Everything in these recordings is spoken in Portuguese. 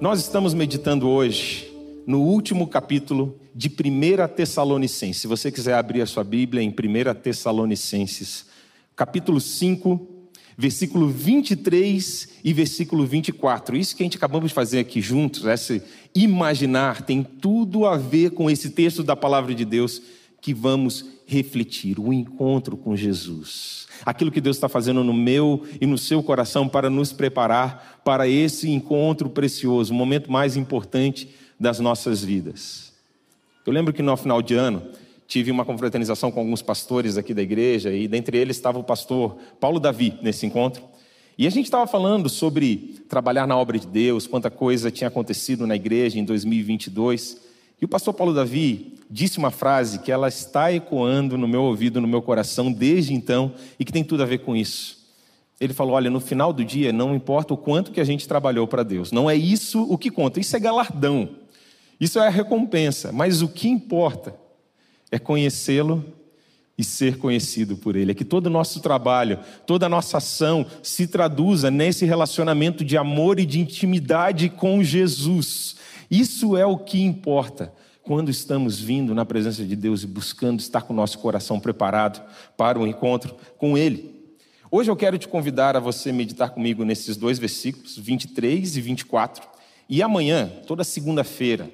Nós estamos meditando hoje no último capítulo de 1 Tessalonicenses. Se você quiser abrir a sua Bíblia em 1 Tessalonicenses, capítulo 5, versículo 23 e versículo 24. Isso que a gente acabamos de fazer aqui juntos, esse imaginar, tem tudo a ver com esse texto da palavra de Deus que vamos refletir, o encontro com Jesus. Aquilo que Deus está fazendo no meu e no seu coração para nos preparar para esse encontro precioso, o momento mais importante das nossas vidas. Eu lembro que no final de ano tive uma confraternização com alguns pastores aqui da igreja e dentre eles estava o pastor Paulo Davi nesse encontro. E a gente estava falando sobre trabalhar na obra de Deus, quanta coisa tinha acontecido na igreja em 2022. E o pastor Paulo Davi disse uma frase que ela está ecoando no meu ouvido, no meu coração desde então e que tem tudo a ver com isso. Ele falou: Olha, no final do dia, não importa o quanto que a gente trabalhou para Deus, não é isso o que conta, isso é galardão, isso é a recompensa, mas o que importa é conhecê-lo e ser conhecido por Ele. É que todo o nosso trabalho, toda a nossa ação se traduza nesse relacionamento de amor e de intimidade com Jesus. Isso é o que importa quando estamos vindo na presença de Deus e buscando estar com o nosso coração preparado para o encontro com Ele. Hoje eu quero te convidar a você meditar comigo nesses dois versículos, 23 e 24. E amanhã, toda segunda-feira,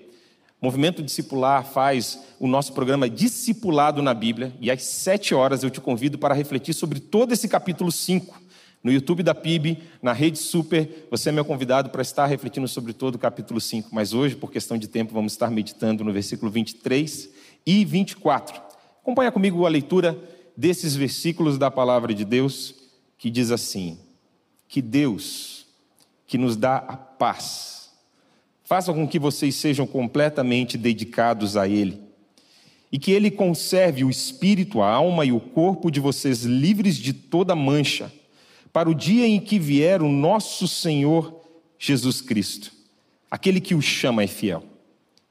Movimento Discipular faz o nosso programa Discipulado na Bíblia, e às sete horas eu te convido para refletir sobre todo esse capítulo 5 no YouTube da PIB, na Rede Super. Você é meu convidado para estar refletindo sobre todo o capítulo 5, mas hoje, por questão de tempo, vamos estar meditando no versículo 23 e 24. Acompanha comigo a leitura desses versículos da palavra de Deus, que diz assim: Que Deus, que nos dá a paz, faça com que vocês sejam completamente dedicados a Ele e que Ele conserve o espírito, a alma e o corpo de vocês livres de toda mancha para o dia em que vier o nosso Senhor Jesus Cristo. Aquele que o chama é fiel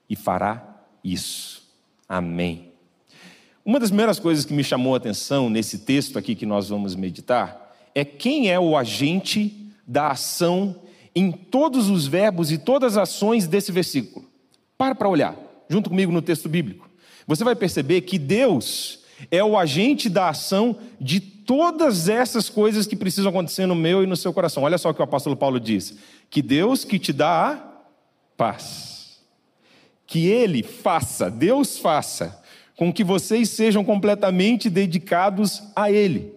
e fará isso. Amém. Uma das primeiras coisas que me chamou a atenção nesse texto aqui que nós vamos meditar é quem é o agente da ação em todos os verbos e todas as ações desse versículo. Para para olhar, junto comigo no texto bíblico. Você vai perceber que Deus é o agente da ação de todas essas coisas que precisam acontecer no meu e no seu coração. Olha só o que o apóstolo Paulo diz: que Deus que te dá a paz, que Ele faça, Deus faça, com que vocês sejam completamente dedicados a Ele,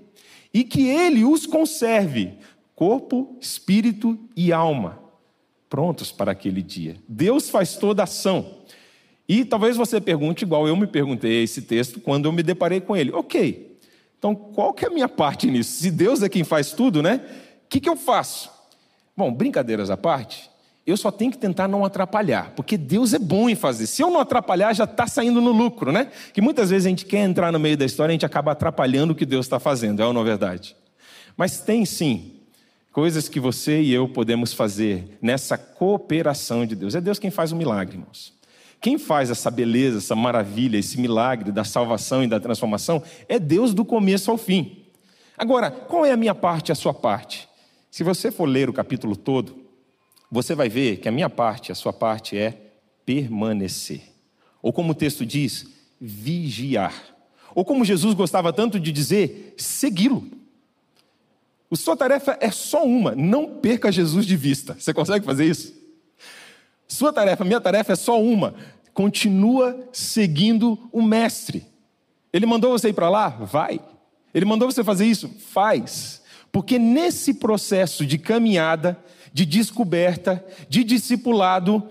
e que Ele os conserve, corpo, espírito e alma, prontos para aquele dia. Deus faz toda a ação. E talvez você pergunte, igual eu me perguntei esse texto quando eu me deparei com ele. Ok, então qual que é a minha parte nisso? Se Deus é quem faz tudo, né? O que, que eu faço? Bom, brincadeiras à parte, eu só tenho que tentar não atrapalhar, porque Deus é bom em fazer. Se eu não atrapalhar, já está saindo no lucro, né? Que muitas vezes a gente quer entrar no meio da história, a gente acaba atrapalhando o que Deus está fazendo, é ou não é verdade? Mas tem sim coisas que você e eu podemos fazer nessa cooperação de Deus. É Deus quem faz o milagre, irmãos. Quem faz essa beleza, essa maravilha, esse milagre da salvação e da transformação é Deus do começo ao fim. Agora, qual é a minha parte e a sua parte? Se você for ler o capítulo todo, você vai ver que a minha parte, a sua parte é permanecer. Ou como o texto diz, vigiar. Ou como Jesus gostava tanto de dizer, segui-lo. A sua tarefa é só uma, não perca Jesus de vista. Você consegue fazer isso? Sua tarefa, minha tarefa é só uma: continua seguindo o mestre. Ele mandou você ir para lá? Vai. Ele mandou você fazer isso? Faz. Porque nesse processo de caminhada, de descoberta, de discipulado,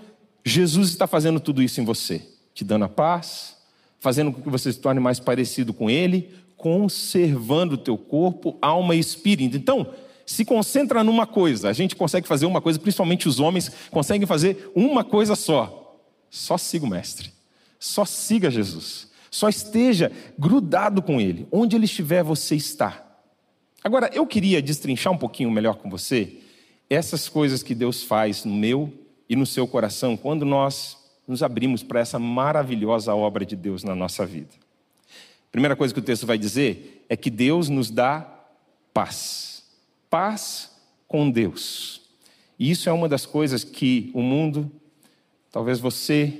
Jesus está fazendo tudo isso em você, te dando a paz, fazendo com que você se torne mais parecido com Ele, conservando o teu corpo, alma e espírito. Então, se concentra numa coisa. A gente consegue fazer uma coisa, principalmente os homens conseguem fazer uma coisa só. Só siga o Mestre. Só siga Jesus. Só esteja grudado com Ele. Onde Ele estiver, você está. Agora, eu queria destrinchar um pouquinho melhor com você essas coisas que Deus faz no meu e no seu coração quando nós nos abrimos para essa maravilhosa obra de Deus na nossa vida. Primeira coisa que o texto vai dizer é que Deus nos dá paz paz com Deus. E isso é uma das coisas que o mundo, talvez você,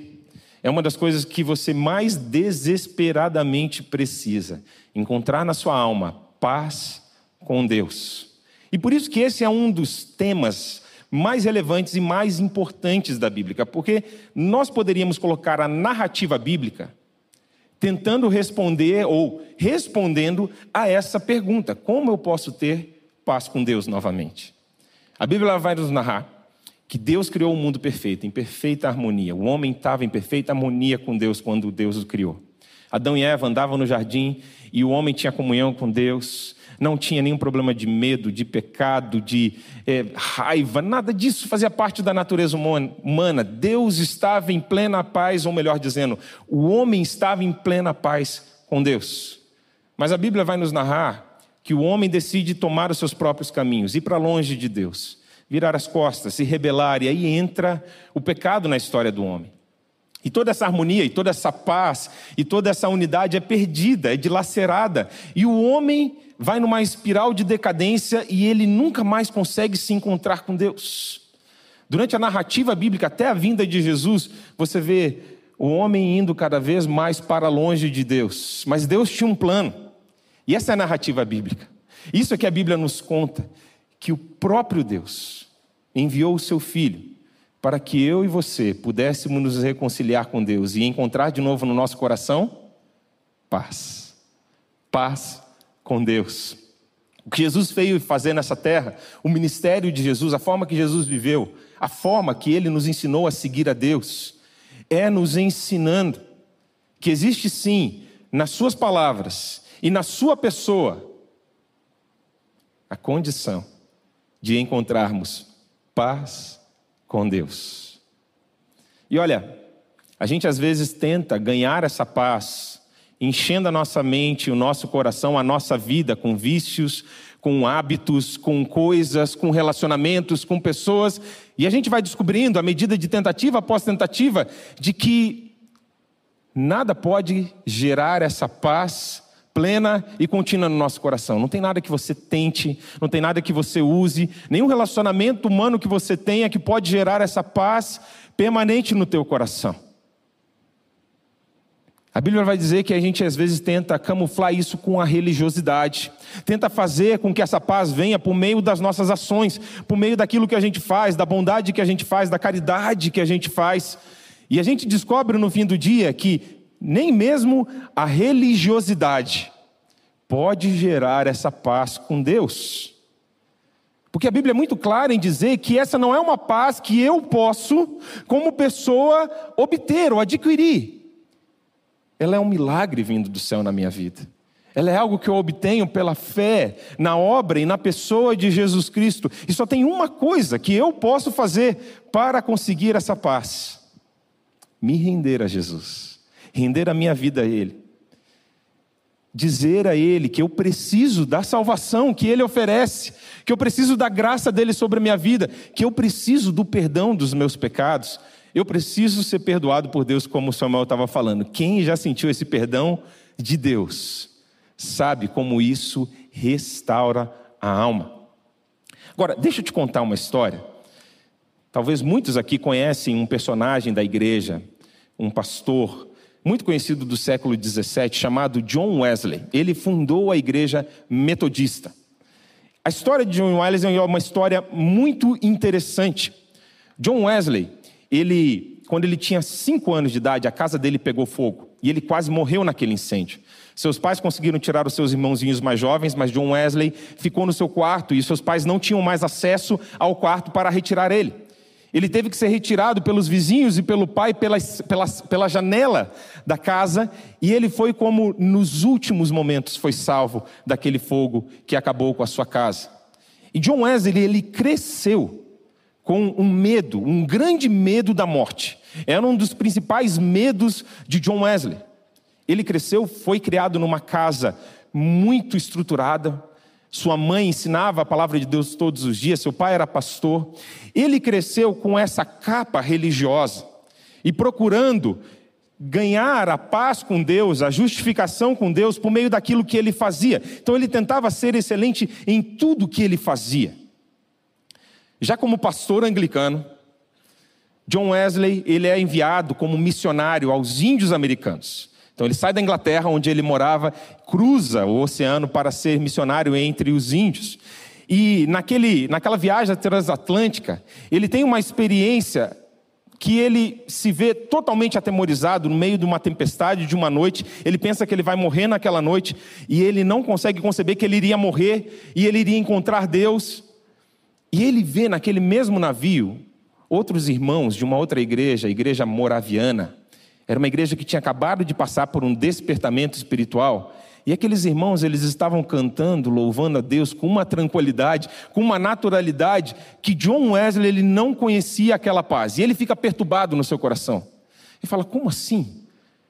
é uma das coisas que você mais desesperadamente precisa: encontrar na sua alma paz com Deus. E por isso que esse é um dos temas mais relevantes e mais importantes da Bíblia, porque nós poderíamos colocar a narrativa bíblica tentando responder ou respondendo a essa pergunta: como eu posso ter paz com Deus novamente? A Bíblia vai nos narrar que Deus criou o um mundo perfeito, em perfeita harmonia. O homem estava em perfeita harmonia com Deus quando Deus o criou. Adão e Eva andavam no jardim e o homem tinha comunhão com Deus não tinha nenhum problema de medo, de pecado, de é, raiva, nada disso fazia parte da natureza humana. Deus estava em plena paz, ou melhor dizendo, o homem estava em plena paz com Deus. Mas a Bíblia vai nos narrar que o homem decide tomar os seus próprios caminhos, ir para longe de Deus, virar as costas, se rebelar, e aí entra o pecado na história do homem. E toda essa harmonia, e toda essa paz, e toda essa unidade é perdida, é dilacerada. E o homem vai numa espiral de decadência e ele nunca mais consegue se encontrar com Deus. Durante a narrativa bíblica, até a vinda de Jesus, você vê o homem indo cada vez mais para longe de Deus. Mas Deus tinha um plano. E essa é a narrativa bíblica. Isso é que a Bíblia nos conta: que o próprio Deus enviou o seu Filho para que eu e você pudéssemos nos reconciliar com Deus e encontrar de novo no nosso coração paz. Paz com Deus. O que Jesus veio fazer nessa terra, o ministério de Jesus, a forma que Jesus viveu, a forma que ele nos ensinou a seguir a Deus, é nos ensinando que existe sim, nas suas palavras e na sua pessoa, a condição de encontrarmos paz com Deus. E olha, a gente às vezes tenta ganhar essa paz, enchendo a nossa mente, o nosso coração, a nossa vida com vícios, com hábitos, com coisas, com relacionamentos, com pessoas, e a gente vai descobrindo, à medida de tentativa após tentativa, de que nada pode gerar essa paz plena e contínua no nosso coração. Não tem nada que você tente, não tem nada que você use, nenhum relacionamento humano que você tenha que pode gerar essa paz permanente no teu coração. A Bíblia vai dizer que a gente às vezes tenta camuflar isso com a religiosidade, tenta fazer com que essa paz venha por meio das nossas ações, por meio daquilo que a gente faz, da bondade que a gente faz, da caridade que a gente faz. E a gente descobre no fim do dia que nem mesmo a religiosidade pode gerar essa paz com Deus. Porque a Bíblia é muito clara em dizer que essa não é uma paz que eu posso, como pessoa, obter ou adquirir. Ela é um milagre vindo do céu na minha vida. Ela é algo que eu obtenho pela fé na obra e na pessoa de Jesus Cristo. E só tem uma coisa que eu posso fazer para conseguir essa paz: me render a Jesus render a minha vida a Ele, dizer a Ele que eu preciso da salvação que Ele oferece, que eu preciso da graça dele sobre a minha vida, que eu preciso do perdão dos meus pecados, eu preciso ser perdoado por Deus, como o Samuel estava falando. Quem já sentiu esse perdão de Deus, sabe como isso restaura a alma. Agora, deixa eu te contar uma história. Talvez muitos aqui conhecem um personagem da igreja, um pastor muito conhecido do século XVII, chamado John Wesley. Ele fundou a igreja metodista. A história de John Wesley é uma história muito interessante. John Wesley, ele, quando ele tinha cinco anos de idade, a casa dele pegou fogo e ele quase morreu naquele incêndio. Seus pais conseguiram tirar os seus irmãozinhos mais jovens, mas John Wesley ficou no seu quarto e seus pais não tinham mais acesso ao quarto para retirar ele. Ele teve que ser retirado pelos vizinhos e pelo pai pela, pela, pela janela da casa, e ele foi como nos últimos momentos foi salvo daquele fogo que acabou com a sua casa. E John Wesley, ele cresceu com um medo, um grande medo da morte. Era um dos principais medos de John Wesley. Ele cresceu, foi criado numa casa muito estruturada, sua mãe ensinava a palavra de Deus todos os dias, seu pai era pastor. Ele cresceu com essa capa religiosa e procurando ganhar a paz com Deus, a justificação com Deus por meio daquilo que ele fazia. Então ele tentava ser excelente em tudo que ele fazia. Já como pastor anglicano, John Wesley ele é enviado como missionário aos índios americanos. Então ele sai da Inglaterra, onde ele morava, cruza o oceano para ser missionário entre os índios. E naquele, naquela viagem transatlântica, ele tem uma experiência que ele se vê totalmente atemorizado no meio de uma tempestade de uma noite. Ele pensa que ele vai morrer naquela noite e ele não consegue conceber que ele iria morrer e ele iria encontrar Deus. E ele vê naquele mesmo navio outros irmãos de uma outra igreja, a igreja moraviana. Era uma igreja que tinha acabado de passar por um despertamento espiritual. E aqueles irmãos, eles estavam cantando, louvando a Deus com uma tranquilidade, com uma naturalidade que John Wesley ele não conhecia aquela paz. E ele fica perturbado no seu coração. Ele fala: "Como assim?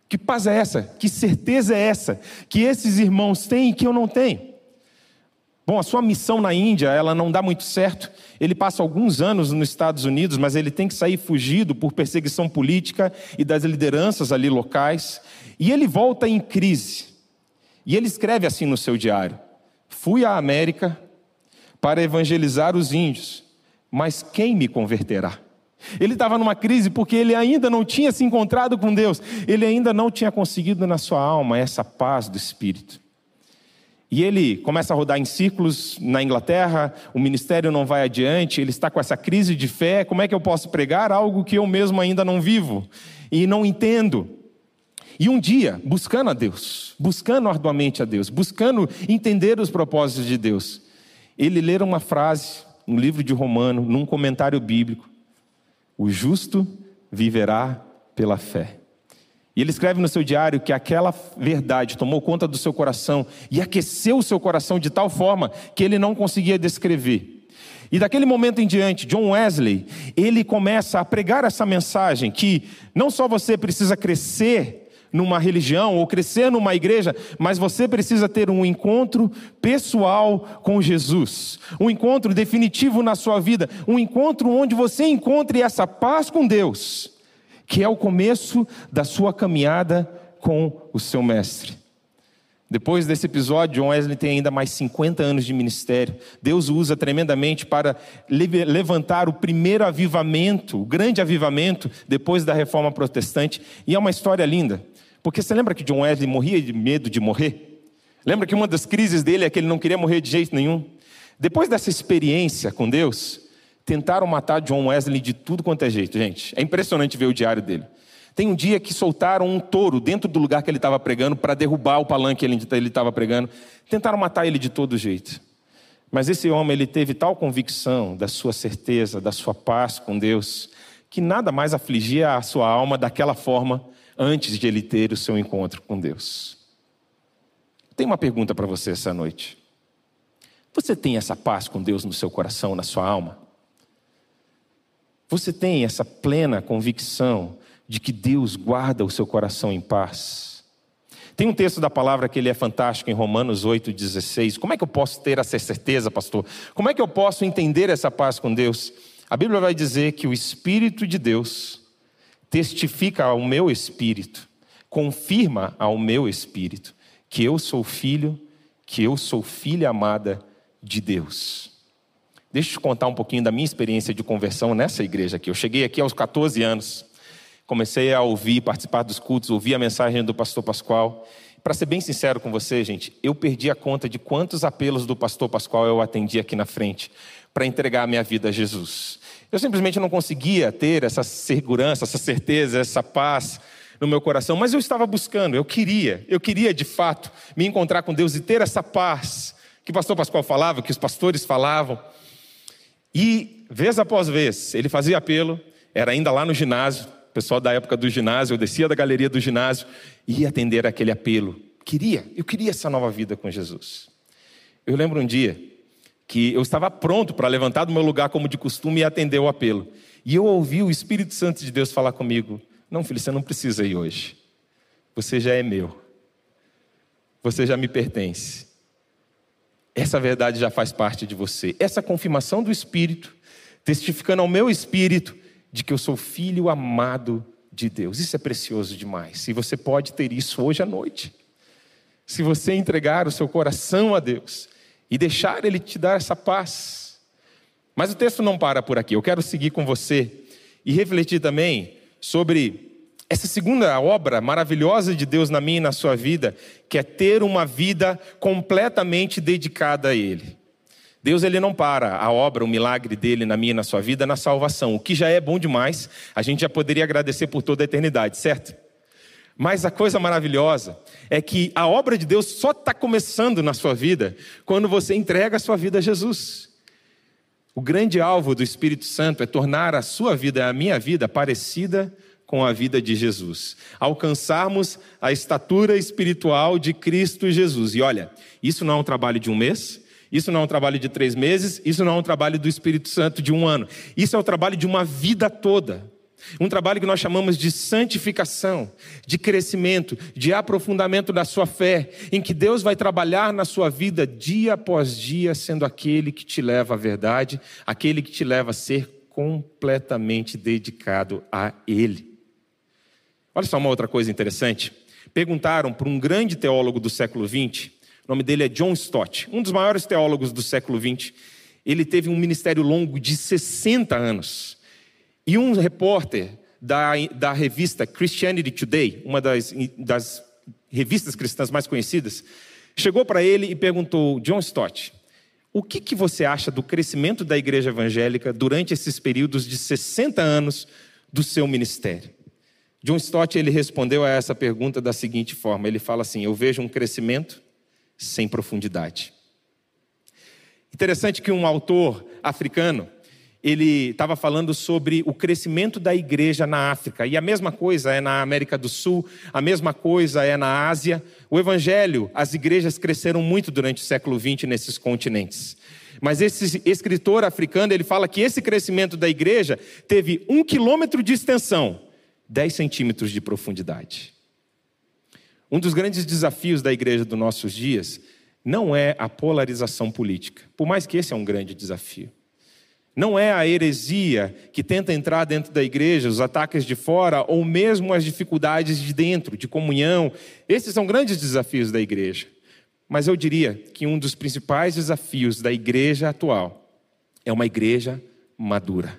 Que paz é essa? Que certeza é essa que esses irmãos têm e que eu não tenho?" Bom, a sua missão na Índia, ela não dá muito certo. Ele passa alguns anos nos Estados Unidos, mas ele tem que sair fugido por perseguição política e das lideranças ali locais. E ele volta em crise. E ele escreve assim no seu diário: Fui à América para evangelizar os índios, mas quem me converterá? Ele estava numa crise porque ele ainda não tinha se encontrado com Deus, ele ainda não tinha conseguido na sua alma essa paz do espírito. E ele começa a rodar em círculos na Inglaterra, o ministério não vai adiante, ele está com essa crise de fé. Como é que eu posso pregar algo que eu mesmo ainda não vivo e não entendo? E um dia, buscando a Deus, buscando arduamente a Deus, buscando entender os propósitos de Deus, ele lê uma frase no livro de Romano, num comentário bíblico: O justo viverá pela fé. E ele escreve no seu diário que aquela verdade tomou conta do seu coração e aqueceu o seu coração de tal forma que ele não conseguia descrever. E daquele momento em diante, John Wesley, ele começa a pregar essa mensagem que não só você precisa crescer numa religião ou crescer numa igreja, mas você precisa ter um encontro pessoal com Jesus, um encontro definitivo na sua vida, um encontro onde você encontre essa paz com Deus que é o começo da sua caminhada com o seu mestre. Depois desse episódio, John Wesley tem ainda mais 50 anos de ministério. Deus o usa tremendamente para levantar o primeiro avivamento, o grande avivamento, depois da reforma protestante. E é uma história linda, porque você lembra que John Wesley morria de medo de morrer? Lembra que uma das crises dele é que ele não queria morrer de jeito nenhum? Depois dessa experiência com Deus, Tentaram matar John Wesley de tudo quanto é jeito, gente. É impressionante ver o diário dele. Tem um dia que soltaram um touro dentro do lugar que ele estava pregando para derrubar o palanque que ele estava pregando. Tentaram matar ele de todo jeito. Mas esse homem, ele teve tal convicção da sua certeza, da sua paz com Deus, que nada mais afligia a sua alma daquela forma antes de ele ter o seu encontro com Deus. Tenho uma pergunta para você essa noite. Você tem essa paz com Deus no seu coração, na sua alma? Você tem essa plena convicção de que Deus guarda o seu coração em paz? Tem um texto da palavra que ele é fantástico em Romanos 8,16. Como é que eu posso ter essa certeza, pastor? Como é que eu posso entender essa paz com Deus? A Bíblia vai dizer que o Espírito de Deus testifica ao meu espírito, confirma ao meu espírito, que eu sou filho, que eu sou filha amada de Deus. Deixa eu te contar um pouquinho da minha experiência de conversão nessa igreja aqui. Eu cheguei aqui aos 14 anos, comecei a ouvir, participar dos cultos, ouvir a mensagem do pastor Pascoal. Para ser bem sincero com você, gente, eu perdi a conta de quantos apelos do pastor Pascoal eu atendi aqui na frente para entregar a minha vida a Jesus. Eu simplesmente não conseguia ter essa segurança, essa certeza, essa paz no meu coração, mas eu estava buscando, eu queria, eu queria de fato me encontrar com Deus e ter essa paz que o pastor Pascoal falava, que os pastores falavam. E, vez após vez, ele fazia apelo, era ainda lá no ginásio, o pessoal da época do ginásio, eu descia da galeria do ginásio e ia atender aquele apelo. Queria, eu queria essa nova vida com Jesus. Eu lembro um dia que eu estava pronto para levantar do meu lugar como de costume e atender o apelo. E eu ouvi o Espírito Santo de Deus falar comigo: Não, filho, você não precisa ir hoje. Você já é meu. Você já me pertence. Essa verdade já faz parte de você. Essa confirmação do Espírito, testificando ao meu espírito de que eu sou filho amado de Deus. Isso é precioso demais. E você pode ter isso hoje à noite. Se você entregar o seu coração a Deus e deixar Ele te dar essa paz. Mas o texto não para por aqui. Eu quero seguir com você e refletir também sobre essa segunda obra maravilhosa de Deus na minha e na sua vida, que é ter uma vida completamente dedicada a Ele. Deus ele não para a obra, o milagre dele na minha e na sua vida na salvação, o que já é bom demais, a gente já poderia agradecer por toda a eternidade, certo? Mas a coisa maravilhosa é que a obra de Deus só está começando na sua vida quando você entrega a sua vida a Jesus. O grande alvo do Espírito Santo é tornar a sua vida, a minha vida, parecida com a vida de Jesus. Alcançarmos a estatura espiritual de Cristo Jesus. E olha, isso não é um trabalho de um mês, isso não é um trabalho de três meses, isso não é um trabalho do Espírito Santo de um ano. Isso é o trabalho de uma vida toda. Um trabalho que nós chamamos de santificação, de crescimento, de aprofundamento da sua fé, em que Deus vai trabalhar na sua vida dia após dia, sendo aquele que te leva à verdade, aquele que te leva a ser completamente dedicado a Ele. Olha só uma outra coisa interessante. Perguntaram para um grande teólogo do século XX, o nome dele é John Stott, um dos maiores teólogos do século XX. Ele teve um ministério longo de 60 anos. E um repórter da, da revista Christianity Today, uma das, das revistas cristãs mais conhecidas, chegou para ele e perguntou: John Stott, o que, que você acha do crescimento da igreja evangélica durante esses períodos de 60 anos do seu ministério? John Stott ele respondeu a essa pergunta da seguinte forma: ele fala assim: Eu vejo um crescimento sem profundidade. Interessante que um autor africano ele estava falando sobre o crescimento da igreja na África. E a mesma coisa é na América do Sul, a mesma coisa é na Ásia. O evangelho, as igrejas cresceram muito durante o século XX nesses continentes. Mas esse escritor africano, ele fala que esse crescimento da igreja teve um quilômetro de extensão, 10 centímetros de profundidade. Um dos grandes desafios da igreja dos nossos dias não é a polarização política, por mais que esse é um grande desafio. Não é a heresia que tenta entrar dentro da igreja, os ataques de fora, ou mesmo as dificuldades de dentro, de comunhão. Esses são grandes desafios da igreja. Mas eu diria que um dos principais desafios da igreja atual é uma igreja madura,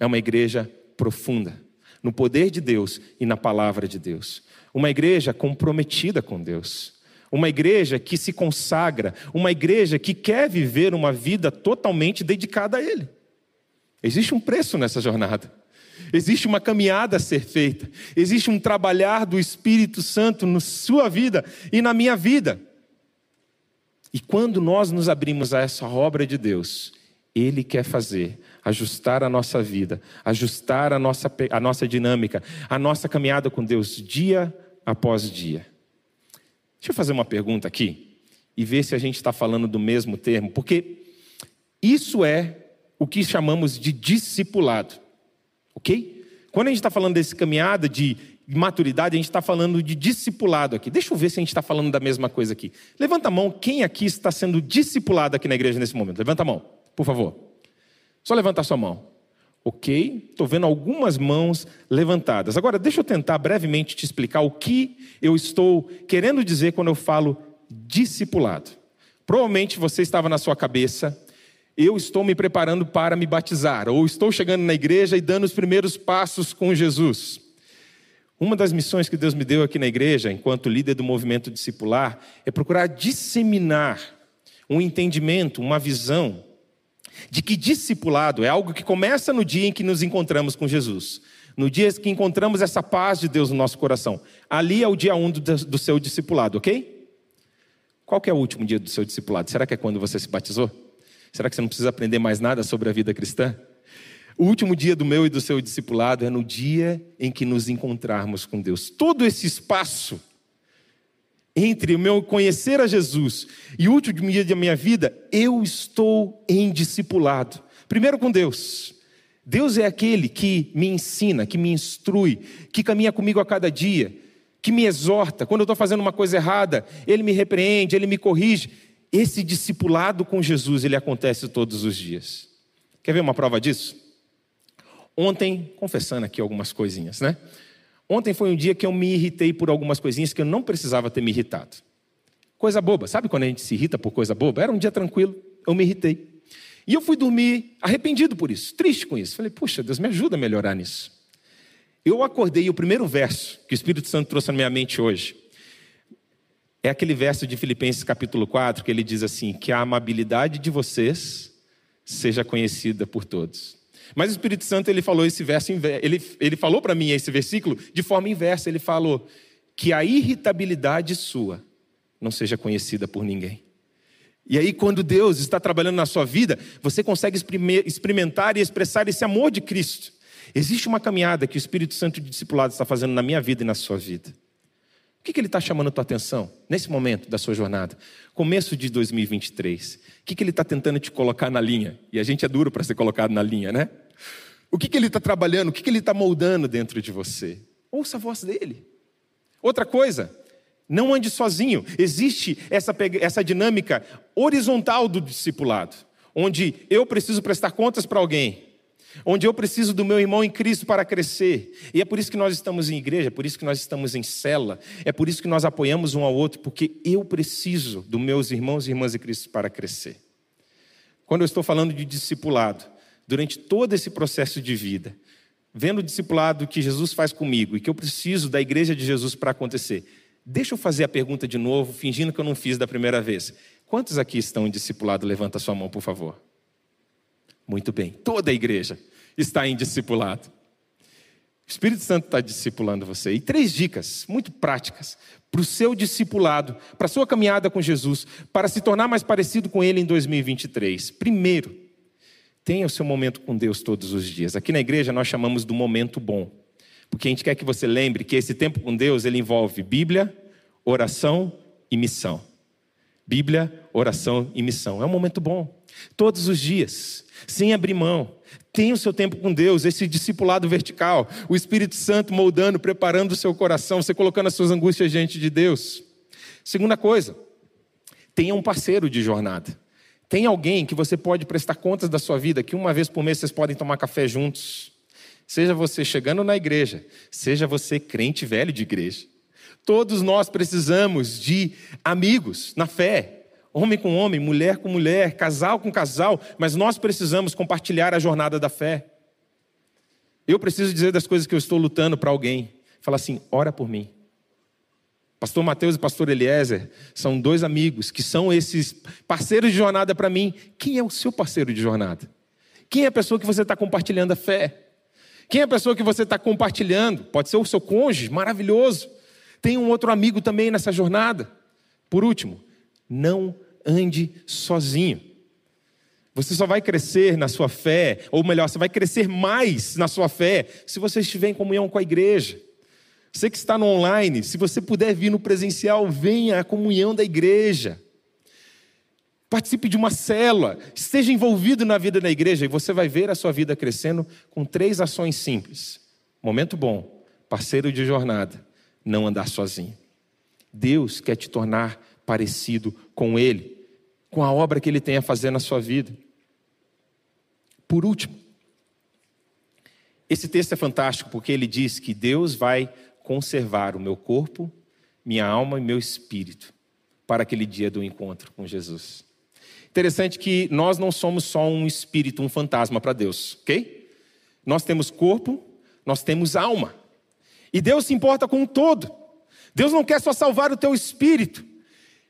é uma igreja profunda no poder de Deus e na palavra de Deus. Uma igreja comprometida com Deus. Uma igreja que se consagra, uma igreja que quer viver uma vida totalmente dedicada a Ele. Existe um preço nessa jornada. Existe uma caminhada a ser feita. Existe um trabalhar do Espírito Santo na sua vida e na minha vida. E quando nós nos abrimos a essa obra de Deus, Ele quer fazer ajustar a nossa vida, ajustar a nossa, a nossa dinâmica, a nossa caminhada com Deus dia após dia. Deixa eu fazer uma pergunta aqui e ver se a gente está falando do mesmo termo, porque isso é o que chamamos de discipulado, ok? Quando a gente está falando desse caminhada de maturidade, a gente está falando de discipulado aqui. Deixa eu ver se a gente está falando da mesma coisa aqui. Levanta a mão, quem aqui está sendo discipulado aqui na igreja nesse momento? Levanta a mão, por favor. Só levantar sua mão. Ok? Estou vendo algumas mãos levantadas. Agora, deixa eu tentar brevemente te explicar o que eu estou querendo dizer quando eu falo discipulado. Provavelmente você estava na sua cabeça, eu estou me preparando para me batizar, ou estou chegando na igreja e dando os primeiros passos com Jesus. Uma das missões que Deus me deu aqui na igreja, enquanto líder do movimento discipular, é procurar disseminar um entendimento, uma visão de que discipulado é algo que começa no dia em que nos encontramos com Jesus. No dia que encontramos essa paz de Deus no nosso coração. Ali é o dia um do, seu discipulado, ok? Qual é o último dia do seu discipulado? Será que é quando você se batizou? Será que você não precisa aprender mais nada sobre a vida cristã? O último dia do meu e do seu discipulado é no dia em que nos encontrarmos com Deus. Todo esse espaço entre o meu conhecer a Jesus e o último dia da minha vida, eu estou em discipulado. Primeiro com Deus. Deus é aquele que me ensina, que me instrui, que caminha comigo a cada dia, que me exorta. Quando eu estou fazendo uma coisa errada, Ele me repreende, Ele me corrige. Esse discipulado com Jesus, ele acontece todos os dias. Quer ver uma prova disso? Ontem, confessando aqui algumas coisinhas, né? Ontem foi um dia que eu me irritei por algumas coisinhas que eu não precisava ter me irritado. Coisa boba, sabe quando a gente se irrita por coisa boba? Era um dia tranquilo, eu me irritei. E eu fui dormir arrependido por isso, triste com isso. Falei, puxa, Deus me ajuda a melhorar nisso. Eu acordei e o primeiro verso que o Espírito Santo trouxe na minha mente hoje é aquele verso de Filipenses capítulo 4, que ele diz assim: que a amabilidade de vocês seja conhecida por todos. Mas o Espírito Santo ele falou esse verso, ele, ele falou para mim esse versículo de forma inversa. Ele falou que a irritabilidade sua não seja conhecida por ninguém. E aí, quando Deus está trabalhando na sua vida, você consegue experimentar e expressar esse amor de Cristo. Existe uma caminhada que o Espírito Santo de discipulado está fazendo na minha vida e na sua vida. O que, que ele está chamando a tua atenção nesse momento da sua jornada? Começo de 2023. O que, que ele está tentando te colocar na linha? E a gente é duro para ser colocado na linha, né? O que, que ele está trabalhando? O que, que ele está moldando dentro de você? Ouça a voz dele. Outra coisa, não ande sozinho. Existe essa, essa dinâmica horizontal do discipulado, onde eu preciso prestar contas para alguém, onde eu preciso do meu irmão em Cristo para crescer. E é por isso que nós estamos em igreja, é por isso que nós estamos em cela, é por isso que nós apoiamos um ao outro, porque eu preciso dos meus irmãos e irmãs em Cristo para crescer. Quando eu estou falando de discipulado, durante todo esse processo de vida, vendo o discipulado que Jesus faz comigo e que eu preciso da igreja de Jesus para acontecer, deixa eu fazer a pergunta de novo, fingindo que eu não fiz da primeira vez. Quantos aqui estão em discipulado? Levanta a sua mão, por favor. Muito bem, toda a igreja está em discipulado. O Espírito Santo está discipulando você. E três dicas muito práticas para o seu discipulado, para a sua caminhada com Jesus, para se tornar mais parecido com Ele em 2023. Primeiro, tenha o seu momento com Deus todos os dias. Aqui na igreja nós chamamos do momento bom, porque a gente quer que você lembre que esse tempo com Deus ele envolve Bíblia, oração e missão. Bíblia, oração e missão. É um momento bom. Todos os dias, sem abrir mão. Tenha o seu tempo com Deus, esse discipulado vertical, o Espírito Santo moldando, preparando o seu coração, você colocando as suas angústias diante de Deus. Segunda coisa, tenha um parceiro de jornada. Tem alguém que você pode prestar contas da sua vida, que uma vez por mês vocês podem tomar café juntos. Seja você chegando na igreja, seja você crente velho de igreja. Todos nós precisamos de amigos na fé, homem com homem, mulher com mulher, casal com casal, mas nós precisamos compartilhar a jornada da fé. Eu preciso dizer das coisas que eu estou lutando para alguém. Fala assim: ora por mim. Pastor Mateus e pastor Eliezer são dois amigos que são esses parceiros de jornada para mim. Quem é o seu parceiro de jornada? Quem é a pessoa que você está compartilhando a fé? Quem é a pessoa que você está compartilhando? Pode ser o seu cônjuge, maravilhoso. Tem um outro amigo também nessa jornada. Por último, não ande sozinho. Você só vai crescer na sua fé, ou melhor, você vai crescer mais na sua fé se você estiver em comunhão com a igreja. Você que está no online, se você puder vir no presencial, venha à comunhão da igreja. Participe de uma célula, esteja envolvido na vida da igreja e você vai ver a sua vida crescendo com três ações simples. Momento bom, parceiro de jornada, não andar sozinho. Deus quer te tornar parecido com Ele, com a obra que Ele tem a fazer na sua vida. Por último, esse texto é fantástico porque ele diz que Deus vai conservar o meu corpo, minha alma e meu espírito para aquele dia do encontro com Jesus. Interessante que nós não somos só um espírito, um fantasma para Deus, ok? Nós temos corpo, nós temos alma. E Deus se importa com o todo. Deus não quer só salvar o teu espírito.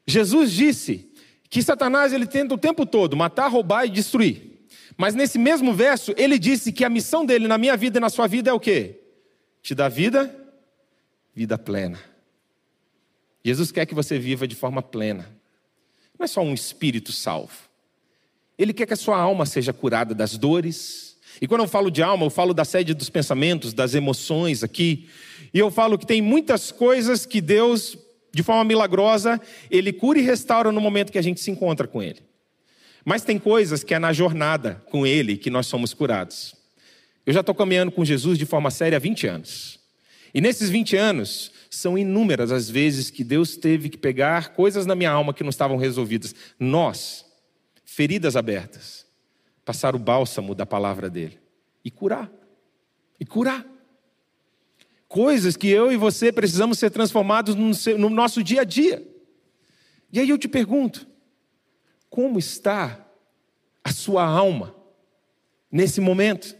Jesus disse que Satanás ele tenta o tempo todo matar, roubar e destruir. Mas nesse mesmo verso, ele disse que a missão dele na minha vida e na sua vida é o quê? Te dar vida, vida plena. Jesus quer que você viva de forma plena. Não é só um espírito salvo. Ele quer que a sua alma seja curada das dores. E quando eu falo de alma, eu falo da sede dos pensamentos, das emoções aqui. E eu falo que tem muitas coisas que Deus, de forma milagrosa, Ele cura e restaura no momento que a gente se encontra com Ele. Mas tem coisas que é na jornada com Ele que nós somos curados. Eu já estou caminhando com Jesus de forma séria há 20 anos. E nesses 20 anos, são inúmeras as vezes que Deus teve que pegar coisas na minha alma que não estavam resolvidas. Nós, feridas abertas, passar o bálsamo da palavra dele e curar. E curar coisas que eu e você precisamos ser transformados no nosso dia a dia. E aí eu te pergunto: como está a sua alma nesse momento?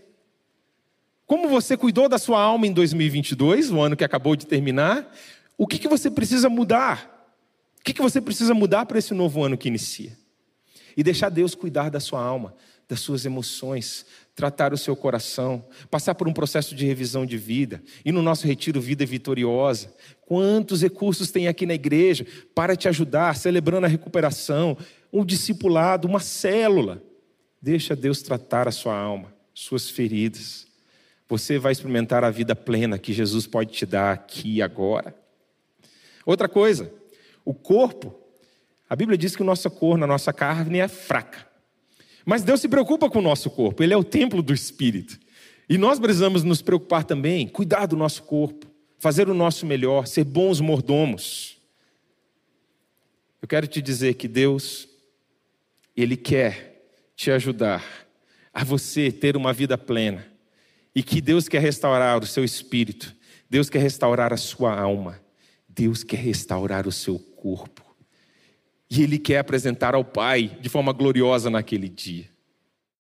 Como você cuidou da sua alma em 2022, o ano que acabou de terminar? O que, que você precisa mudar? O que, que você precisa mudar para esse novo ano que inicia? E deixar Deus cuidar da sua alma, das suas emoções, tratar o seu coração, passar por um processo de revisão de vida. E no nosso retiro Vida Vitoriosa, quantos recursos tem aqui na igreja para te ajudar, celebrando a recuperação, um discipulado, uma célula. Deixa Deus tratar a sua alma, suas feridas você vai experimentar a vida plena que Jesus pode te dar aqui e agora. Outra coisa, o corpo. A Bíblia diz que o nosso corpo, a nossa carne é fraca. Mas Deus se preocupa com o nosso corpo, ele é o templo do espírito. E nós precisamos nos preocupar também, cuidar do nosso corpo, fazer o nosso melhor, ser bons mordomos. Eu quero te dizer que Deus, Ele quer te ajudar a você ter uma vida plena, e que Deus quer restaurar o seu espírito, Deus quer restaurar a sua alma, Deus quer restaurar o seu corpo. E Ele quer apresentar ao Pai de forma gloriosa naquele dia.